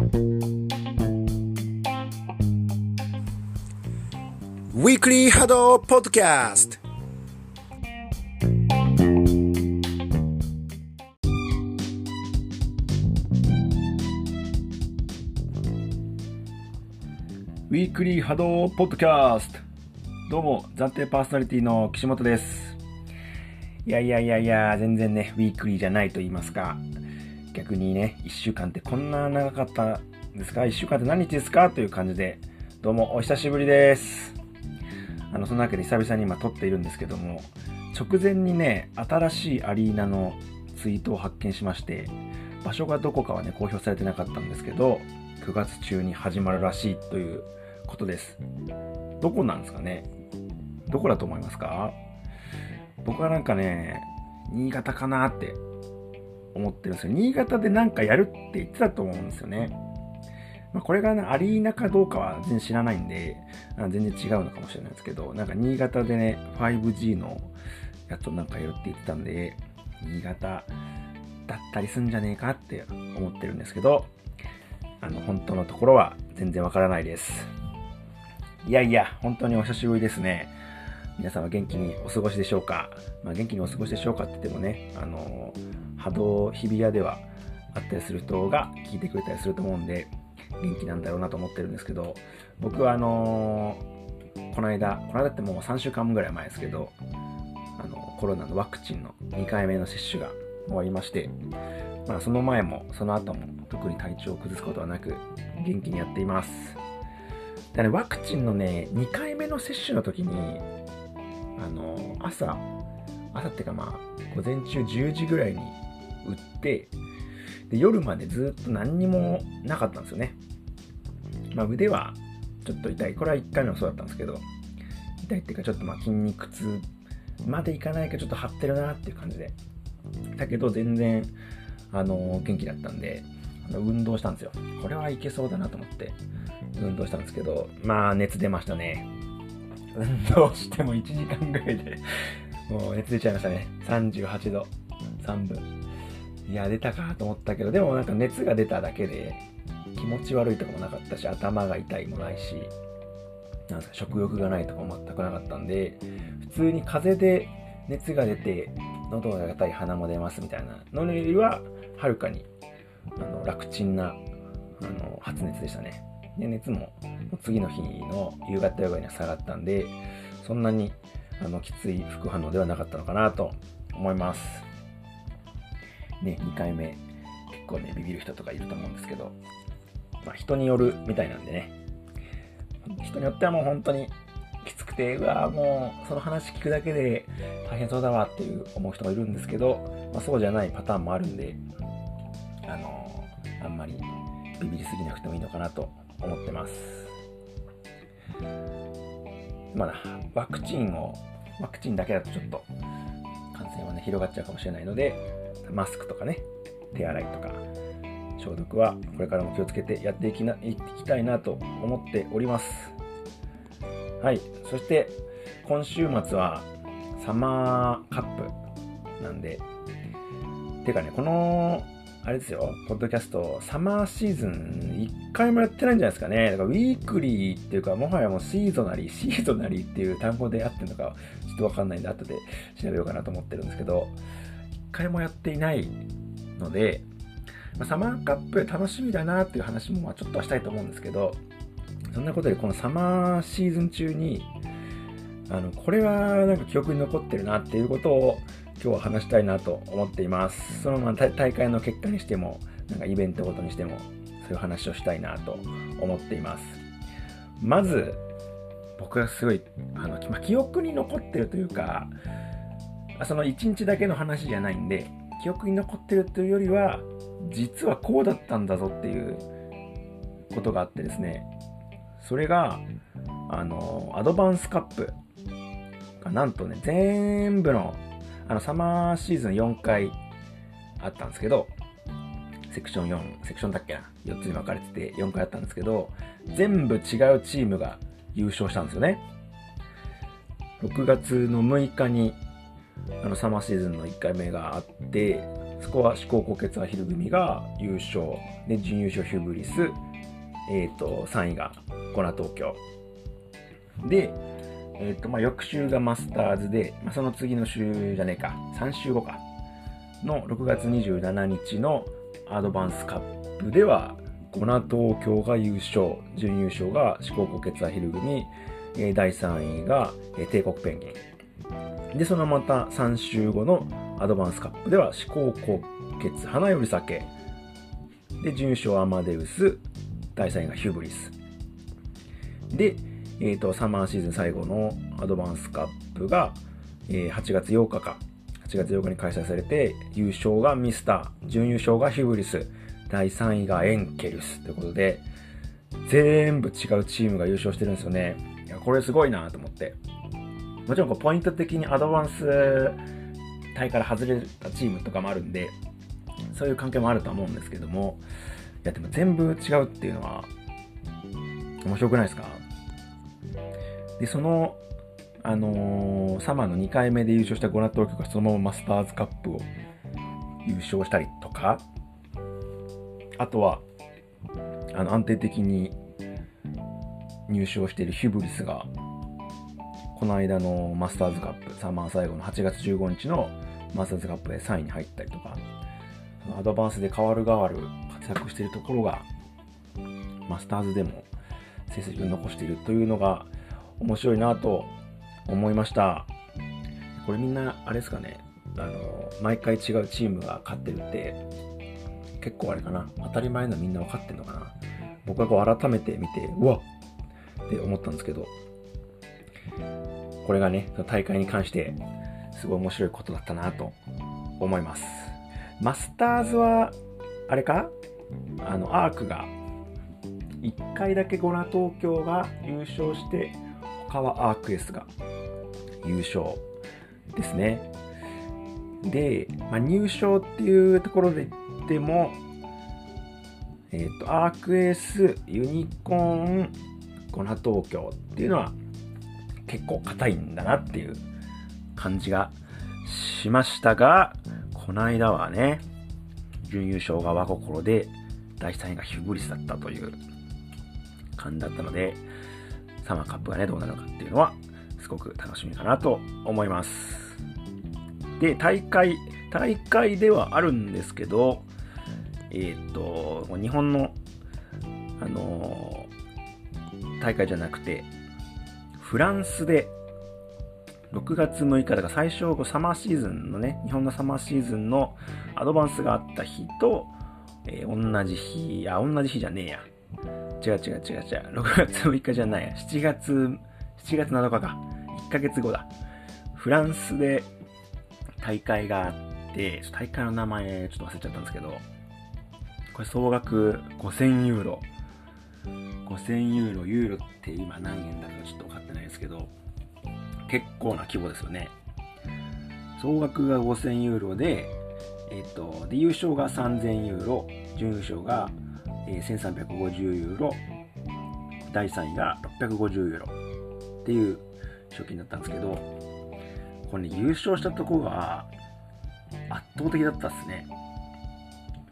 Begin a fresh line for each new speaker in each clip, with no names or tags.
ウィークリー波動ポッドキャスト
ウィークリー波動ポッドキャストどうも暫定パーソナリティの岸本です。いやいやいやいや全然ねウィークリーじゃないと言いますか。逆にね1週間ってこんな長かったんですか？1週間って何日ですか？という感じでどうもお久しぶりです。あのそのわけで久々に今撮っているんですけども直前にね新しいアリーナのツイートを発見しまして場所がどこかはね公表されてなかったんですけど9月中に始まるらしいということです。どこなんですかね？どこだと思いますか？僕はなんかね、新潟かなって思ってるんですよ。新潟でなんかやるって言ってたと思うんですよね。まあ、これが、ね、アリーナかどうかは全然知らないんで、全然違うのかもしれないですけど、なんか新潟でね、5G のやつをなんかやるって言ってたんで、新潟だったりすんじゃねえかって思ってるんですけど、あの、本当のところは全然わからないです。いやいや、本当にお久しぶりですね。皆さんは元気にお過ごしでしょうか？まあ、元気にお過ごしでしょうかって言ってもね、あの、波動日比谷ではあったりする人が聞いてくれたりすると思うんで、元気なんだろうなと思ってるんですけど、僕はあのこの間、この間ってもう3週間ぐらい前ですけど、あの、コロナのワクチンの2回目の接種が終わりまして、まあ、その前もその後も特に体調を崩すことはなく、元気にやっています。でね、ワクチンのね、2回目の接種の時に、あの、朝、朝っていうかまあ、午前中10時ぐらいに打って、で、夜までずっと何にもなかったんですよね。まあ、腕はちょっと痛い。これは1回目もそうだったんですけど、痛いっていうかちょっとまあ筋肉痛までいかないかちょっと張ってるなっていう感じで。だけど全然、あの、元気だったんで、運動したんですよ。これはいけそうだなと思って、運動したんですけど、まあ熱出ましたね。運動しても1時間ぐらいでもう熱出ちゃいましたね。38度、3分。いや、出たかと思ったけど、でもなんか熱が出ただけで、気持ち悪いとかもなかったし、頭が痛いもないし、なんか食欲がないとかも全くなかったんで、普通に風邪で熱が出て、喉が痛い鼻も出ますみたいなのよりは、はるかにあの楽ちんなあの発熱でしたね。で熱も次の日の夕方ぐらいには下がったんで、そんなにあのきつい副反応ではなかったのかなと思います。ね、2回目、結構ね、ビビる人とかいると思うんですけど、まあ、人によるみたいなんでね、人によってはもう本当にきつくて、うわもうその話聞くだけで大変そうだわっていう思う人がいるんですけど、まあ、そうじゃないパターンもあるんで、あのあんまりビビりすぎなくてもいいのかなと思ってます。まだワクチンを、ワクチンだけだとちょっと感染はね、広がっちゃうかもしれないので、マスクとかね、手洗いとか、消毒はこれからも気をつけてやっていきないきたいなと思っております。はい。そして、今週末はサマーカップなんで、てかね、このあれですよ、ポッドキャスト、サマーシーズン1回もやってないんじゃないですかね。だからウィークリーっていうか、もはやもうシーゾナリー、シーゾナリーっていう単語で合ってるのか、ちょっとわかんないんで、後で調べようかなと思ってるんですけど、1回もやっていないので、まあ、サマーカップ楽しみだなっていう話もまあちょっとはしたいと思うんですけど、そんなことでこのサマーシーズン中に、あの、これはなんか記憶に残ってるなっていうことを今日は話したいなと思っています。そのまま大会の結果にしても、なんかイベントごとにしても、そういう話をしたいなと思っています。まず、僕がすごい、あの、まあ、記憶に残ってるというか、その1日だけの話じゃないんで、記憶に残ってるというよりは、実はこうだったんだぞっていうことがあってですね、それが、あの、アドバンスカップがなんとね、全部のあの、サマーシーズン4回あったんですけど、セクション4、セクションだっけな ?4 つに分かれてて4回あったんですけど、全部違うチームが優勝したんですよね。6月の6日に、あの、サマーシーズンの1回目があって、そこは思考骨血アヒル組が優勝で準優勝ヒューブリス、えー、と3位がコナ東京で、えーとまあ、翌週がマスターズで、まあ、その次の週じゃねえか。3週後か。の6月27日のアドバンスカップではコナ東京が優勝。準優勝が思考骨血アヒル組。第3位が帝国ペンギン。でそのまた3週後のアドバンスカップでは思考骨血花より酒。で準優勝アマデウス。第3位がヒューブリス。で、えーと、サマーシーズン最後のアドバンスカップが、えー、8月8日か。8月8日に開催されて優勝がミスター準優勝がヒューブリス第3位がエンケルスということで全部違うチームが優勝してるんですよね。いやこれすごいなと思って。もちろんこうポイント的にアドバンス帯から外れたチームとかもあるんでそういう関係もあると思うんですけどもいやでも全部違うっていうのは面白くないですか？でそのあのー、サマーの2回目で優勝したゴナット東京がそのままマスターズカップを優勝したりとかあとはあの安定的に入賞しているヒュブリスがこの間のマスターズカップサマー最後の8月15日のマスターズカップで3位に入ったりとかアドバンスで変わる変わる活躍しているところがマスターズでも成績を残しているというのが面白いなと思いました。これみんなあれですかね。あの毎回違うチームが勝ってるって結構あれかな。当たり前のみんな分かってんのかな。僕はこう改めて見てうわっ！って思ったんですけどこれがね大会に関してすごい面白いことだったなと思います。マスターズはあれか？あのアークが1回だけゴナ東京が優勝して他はアークエスが優勝ですね。で、まあ、入賞っていうところで言ってもえっ、ー、とアークエースユニコーンゴナ東京っていうのは結構硬いんだなっていう感じがしましたがこの間はね準優勝が和心で第3位がヒューブリスだったという感じだったのでサマーカップがねどうなるかっていうのはすごく楽しみかなと思います。で大会大会ではあるんですけどえっ、と日本のあのー、大会じゃなくてフランスで6月6日だから最初サマーシーズンのね日本のサマーシーズンのアドバンスがあった日と、えー、同じ日あ同じ日じゃねえや。違う違う違う違う。6月6日じゃないや。7月7月7日か。1ヶ月後だ。フランスで大会があって大会の名前ちょっと忘れちゃったんですけどこれ総額5000ユーロ。5000ユーロ。ユーロって今何円だかちょっと分かってないですけど結構な規模ですよね。総額が5000ユーロで、えっ、と、で、優勝が3000ユーロ、準優勝が、え、1350ユーロ、第3位が650ユーロっていう賞金だったんですけど、これね、優勝したとこが圧倒的だったっすね。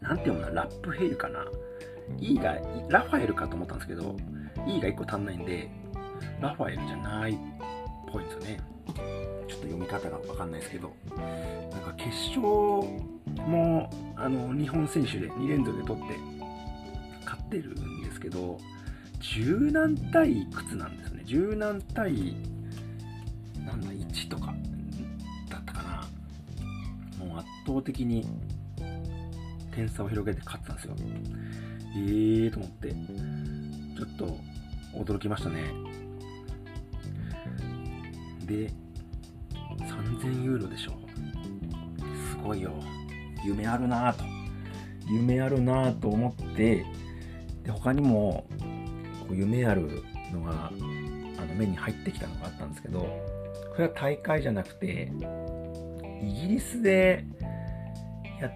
なんていうの、ラップヘイルかな？E が、ラファエルかと思ったんですけど、E が1個足んないんで、ラファエルじゃないっぽいんですよね。ちょっと読み方がわかんないですけど、なんか決勝もあの日本選手で2連続で取ってってるんですけど、柔軟対いくつなんですね。柔軟対なんだ、1とかだったかな。もう圧倒的に点差を広げて勝ってたんですよ。えーと思って、ちょっと驚きましたね。で3000ユーロでしょうすごいよ夢あるなぁと夢あるなぁと思ってで他にもこう夢あるのがあの目に入ってきたのがあったんですけどこれは大会じゃなくてイギリスでやっ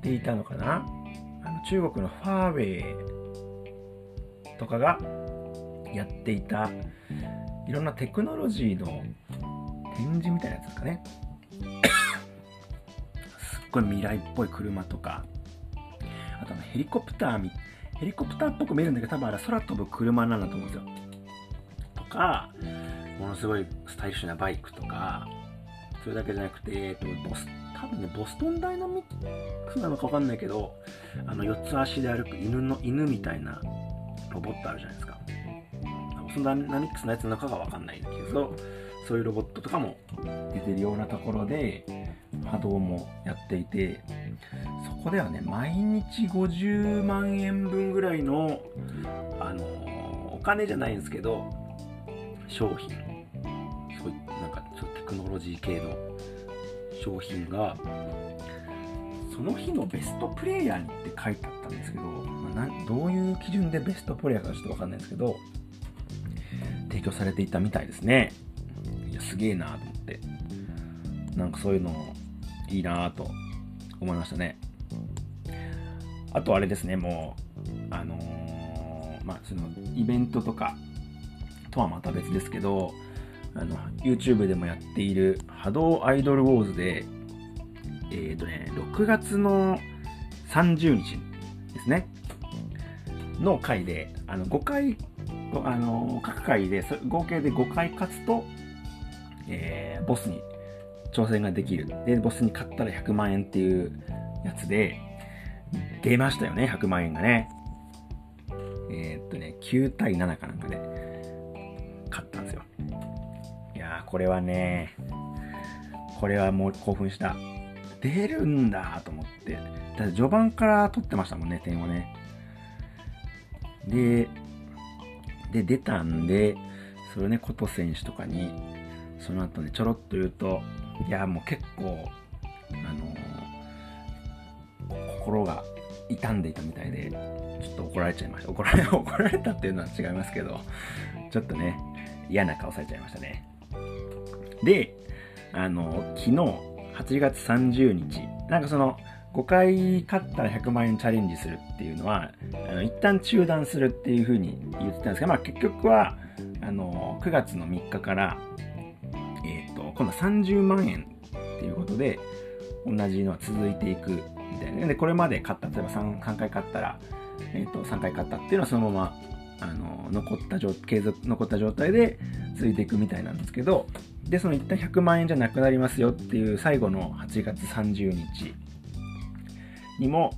ていたのかな？あの中国のファーウェイとかがやっていたいろんなテクノロジーの展示みたいなやつですかね。すっごい未来っぽい車とか、あとヘリコプターみたいな、ヘリコプターっぽく見えるんだけど、多分あれ空飛ぶ車なんだと思うんですよ。とか、ものすごいスタイリッシュなバイクとか、それだけじゃなくて、えっと、ボス、多分ね、ボストンダイナミックなのかわかんないけど、あの、四つ足で歩く犬の、犬みたいなロボットあるじゃないですか。ボストンダイナミックスのやつなのかがわかんないけど、そういうロボットとかも出てるようなところで、波動もやっていて、こではね、毎日50万円分ぐらいの、あのお金じゃないんですけど、商品、そういなんかちょっとテクノロジー系の商品が、その日のベストプレイヤーにって書いてあったんですけど、まあ、どういう基準でベストプレイヤーかちょっとわかんないですけど、提供されていたみたいですね。いや、すげえなと思って。なんかそういうのいいなと思いましたね。あとあれですね、もう、あのー、まあ、そのイベントとかとはまた別ですけど、あの、YouTube でもやっている波動アイドルウォーズで、えっ、ー、とね、6月の30日ですね、の回で、あの、5回、あの、各回で、合計で5回勝つと、えー、ボスに挑戦ができる。で、ボスに勝ったら100万円っていうやつで、出ましたよね、100万円がね。えー、っとね、9対7かなんかで、勝ったんですよ。いやー、これはね、これはもう興奮した。出るんだと思って。だ序盤から取ってましたもんね、点をね。で、で、出たんで、それをね、琴選手とかに、その後ね、ちょろっと言うと、いや、もう結構、あの、心が傷んでいたみたいで、ちょっと怒られちゃいました。怒られ、怒られたっていうのは違いますけど、ちょっとね、嫌な顔されちゃいましたね。で、あの、昨日、8月30日、なんかその、5回勝ったら100万円チャレンジするっていうのは、あの一旦中断するっていうふうに言ってたんですが、まあ結局は、あの、9月の3日から、えっ、ー、と、今度は30万円っていうことで、同じのは続いていくみたいな。で、これまで勝った、例えば 3, 3回勝ったら、えっ、ー、と、3回勝ったっていうのはそのまま、あの、残った状、継続、残った状態で続いていくみたいなんですけど、で、その一旦100万円じゃなくなりますよっていう最後の8月30日にも、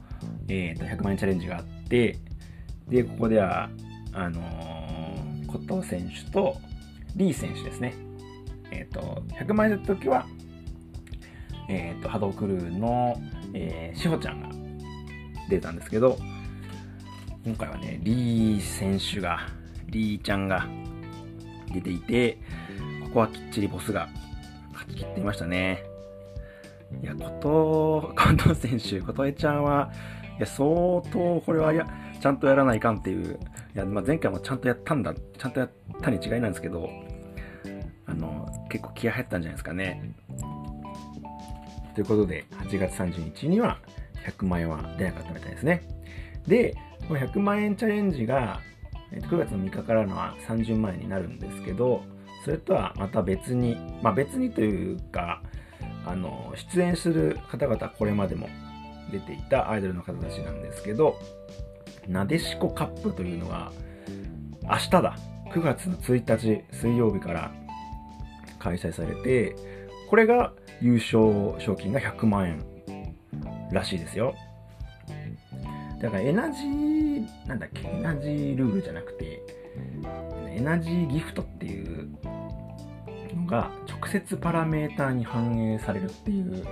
えっ、ー、と、100万円チャレンジがあって、で、ここでは、あのー、コト選手とリー選手ですね。えっ、ー、と、100万円の時は、えっ、ー、と、波動クルーの、えー、しほちゃんが出たんですけど、今回はね、リー選手が、リーちゃんが出ていて、ここはきっちりボスが勝ち切っていましたね。いや、こと、近藤選手、琴江ちゃんは、いや、相当これはや、ちゃんとやらないかんっていう、いや、まあ、前回もちゃんとやったんだ、ちゃんとやったに違いなんですけど、あの、結構気合入ったんじゃないですかね。ということで、8月30日には100万円は出なかったみたいですね。で、この100万円チャレンジが、9月の3日からのは30万円になるんですけど、それとはまた別に、まあ別にというか、あの、出演する方々、これまでも出ていたアイドルの方たちなんですけど、なでしこカップというのが、明日だ。9月の1日水曜日から開催されて、これが優勝賞金が100万円らしいですよ。だからエナジー、なんだっけ、エナジールールじゃなくて、エナジーギフトっていうのが直接パラメーターに反映されるっていう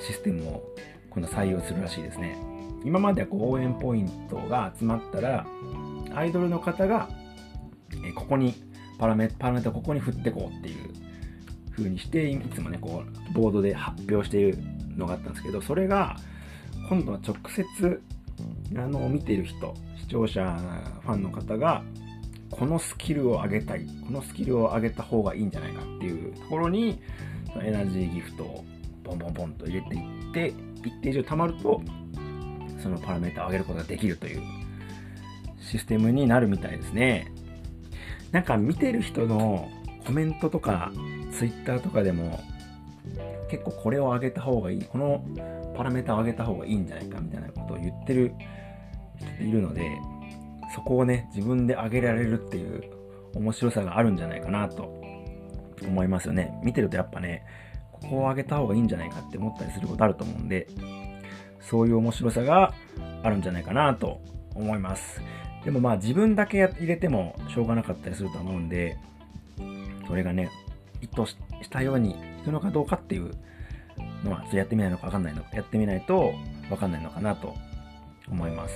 システムを今度採用するらしいですね。今まではこう応援ポイントが集まったら、アイドルの方が、えここにパラメパラメータここに振ってこうっていう風にして、いつもね、こう、ボードで発表しているのがあったんですけど、それが、今度は直接、あの、見ている人、視聴者、ファンの方が、このスキルを上げたい、このスキルを上げた方がいいんじゃないかっていうところに、エナジーギフトをボンボンボンと入れていって、一定以上貯まると、そのパラメータを上げることができるというシステムになるみたいですね。なんか見てる人のコメントとかツイッターとかでも結構これを上げた方がいい。このパラメータを上げた方がいいんじゃないかみたいなことを言ってる人いるので、そこをね、自分で上げられるっていう面白さがあるんじゃないかなと思いますよね。見てるとやっぱね、ここを上げた方がいいんじゃないかって思ったりすることあると思うんで、そういう面白さがあるんじゃないかなと思います。でもまあ自分だけ入れてもしょうがなかったりすると思うんで、それがね、意図したようにいくのかどうかっていうのは、やってみないのかわかんないのか、やってみないとわかんないのかなと思います。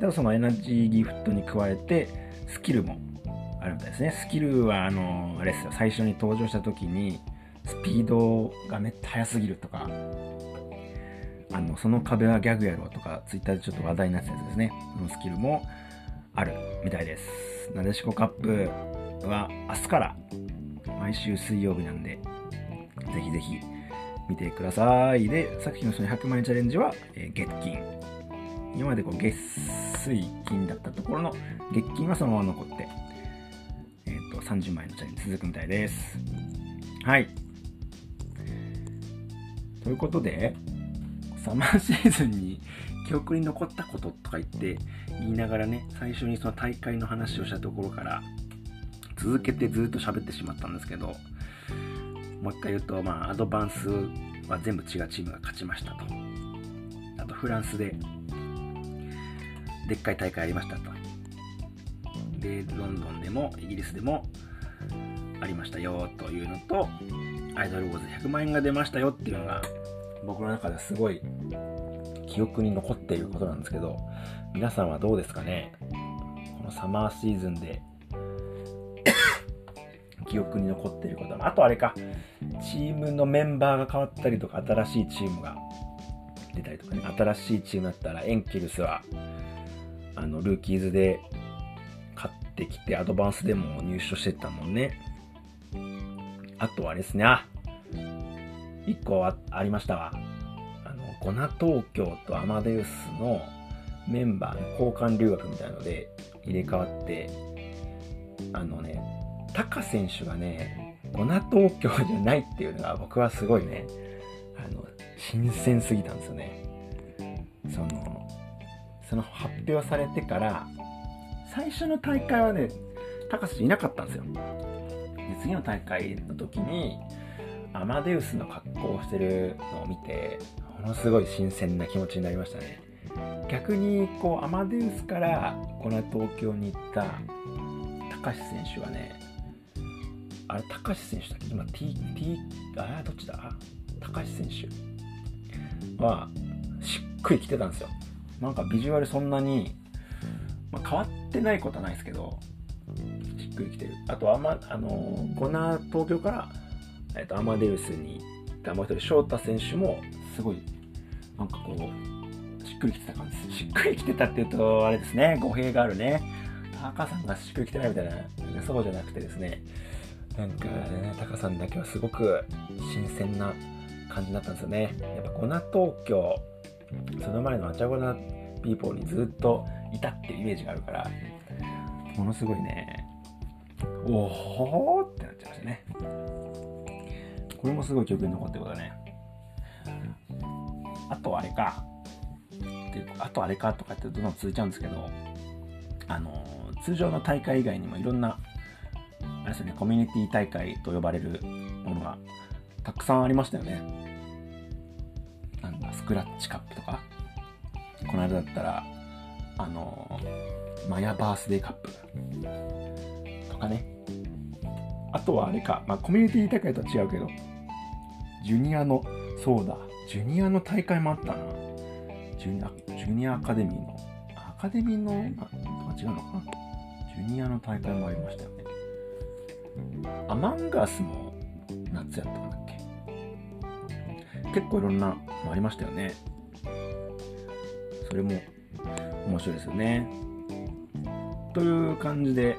でもそのエナジーギフトに加えて、スキルもあるみたいですね。スキルは、あの、あれですよ、最初に登場した時に、スピードがめっちゃ速すぎるとか、あの、その壁はギャグやろうとか、ツイッターでちょっと話題になったやつですね。そのスキルもあるみたいです。なでしこカップは明日から毎週水曜日なんで、ぜひぜひ見てください。で、さっきのその100万円チャレンジは、えー、月金。今までこう月水金だったところの月金はそのまま残って、えっ、ー、と、30万円のチャレンジ続くみたいです。はい。ということで、サマーシーズンに記憶に残ったこととか言って言いながらね、最初にその大会の話をしたところから、続けてずっと喋ってしまったんですけど、もう一回言うと、まあ、アドバンスは全部違うチームが勝ちましたと。あと、フランスで、でっかい大会ありましたと。で、ロンドンでも、イギリスでも、ありましたよというのと、アイドルウォーズ100万円が出ましたよっていうのが、僕の中ではすごい記憶に残っていることなんですけど、皆さんはどうですかね？このサマーシーズンで記憶に残っていることあとあれか、チームのメンバーが変わったりとか、新しいチームが出たりとかね、新しいチームだったら、エンキルスは、あの、ルーキーズで勝ってきて、アドバンスでも入賞してたもんね。あとはですね、あ、一個あありましたわ。あの、ゴナ東京とアマデウスのメンバーの交換留学みたいので入れ替わって、あのね、タカ選手がね、ゴナ東京じゃないっていうのが僕はすごいね、あの、新鮮すぎたんですよね。その、その発表されてから、最初の大会はね、タカ選手いなかったんですよ。で、次の大会の時に、アマデウスの格好をしてるのを見て、ものすごい新鮮な気持ちになりましたね。逆に、こう、アマデウスからこの東京に行った高橋選手はね、あれ、高橋選手だっけ？今、T、T、あ、どっちだ？高橋選手は、しっくりきてたんですよ。なんかビジュアルそんなに、まあ、変わってないことはないですけど、しっくりきてる。あと、あま、あの、コナー東京から、えっと、アマデウスに行ったもう一人、翔太選手も、すごい、なんかこう、しっくりきてた感じです。しっくりきてたっていうと、あれですね、語弊があるね。タカさんがしっくりきてないみたいな、そうじゃなくてですね、なんかね、タカさんだけはすごく新鮮な感じだったんですよね。やっぱゴナ東京、その前のアチャゴナピーポーにずっといたっていうイメージがあるから、ものすごいね、おほーってなっちゃいましたね。これもすごい記憶に残ってることだね。あとあれか。あとあれかとかってどんどん続いちゃうんですけど、あの、通常の大会以外にもいろんなあれですね、コミュニティ大会と呼ばれるものがたくさんありましたよね。なんだ、スクラッチカップとか、この間だったら、あの、マヤバースデーカップとかね。あとはあれか、まあ、コミュニティ大会とは違うけど、ジュニアの、そうだ、ジュニアの大会もあったな。ジュニア、ジュニアアカデミーの、アカデミーの、あ、違うのかな。ジュニアの大会もありましたよね。アマンガスも夏やったんだっけ？結構いろんなのありましたよね。それも面白いですよね。という感じで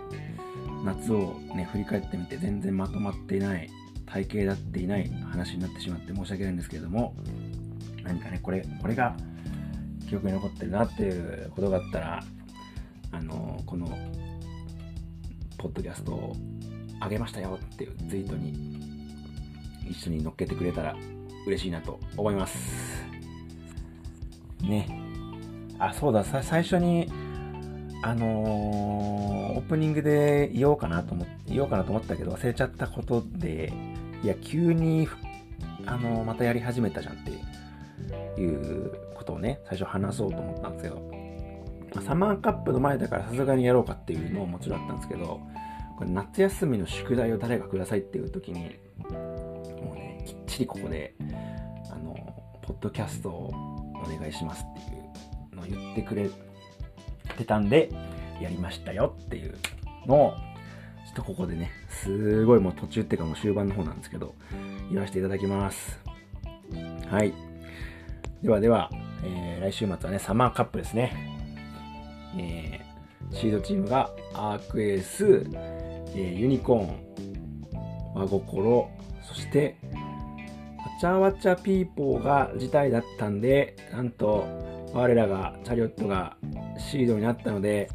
夏をね振り返ってみて全然まとまっていない体型だっていない話になってしまって申し訳ないんですけれども何かねこれこれが記憶に残ってるなっていうことがあったらあのこのポッドキャストをあげましたよっていうツイートに一緒に乗っけてくれたら嬉しいなと思います。ね。あ、そうだ、最初に、あのーオープニングで言おうかなと思っ、言おうかなと思ったけど忘れちゃったことで、いや、急に、あのーまたやり始めたじゃんっていうことをね、最初話そうと思ったんですけど、サマーカップの前だからさすがにやろうかっていうのももちろんあったんですけど、これ夏休みの宿題を誰かくださいっていう時に、もうね、きっちりここで、あの、ポッドキャストをお願いしますっていうのを言ってくれてたんで、やりましたよっていうのを、ちょっとここでね、すごいもう途中っていうかもう終盤の方なんですけど、言わせていただきます。はい。ではでは、えー来週末はね、サマーカップですね。えーシードチームがアークエース、えーユニコーン、和心、そして、わちゃわちゃピーポーが辞退だったんで、なんと、我らが、チャリオットがシードになったので、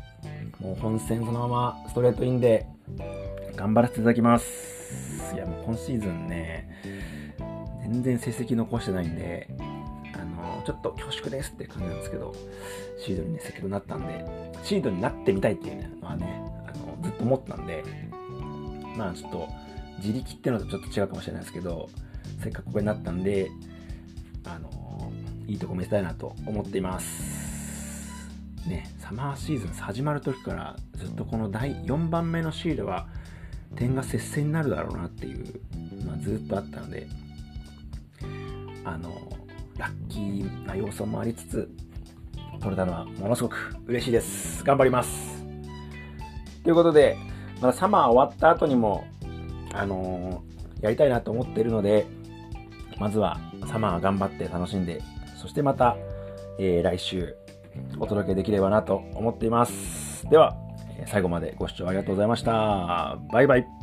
もう本戦そのままストレートインで、頑張らせていただきます。いや、もう今シーズンね、全然成績残してないんで、ちょっと恐縮ですって感じなんですけど、シードにね、先ほどなったんで、シードになってみたいっていうのはね、あの、ずっと思ったんで、まあちょっと、自力っていうのとちょっと違うかもしれないですけど、せっかくここになったんで、あの、いいとこ見せたいなと思っています。ね、サマーシーズン始まる時からずっとこの第4番目のシードは点が接戦になるだろうなっていうのはずっとあったので、あの、ラッキーな要素もありつつ、取れたのはものすごく嬉しいです。頑張ります。ということで、まだサマー終わった後にも、あのーやりたいなと思っているので、まずはサマー頑張って楽しんで、そしてまた、えー来週お届けできればなと思っています。では、最後までご視聴ありがとうございました。バイバイ。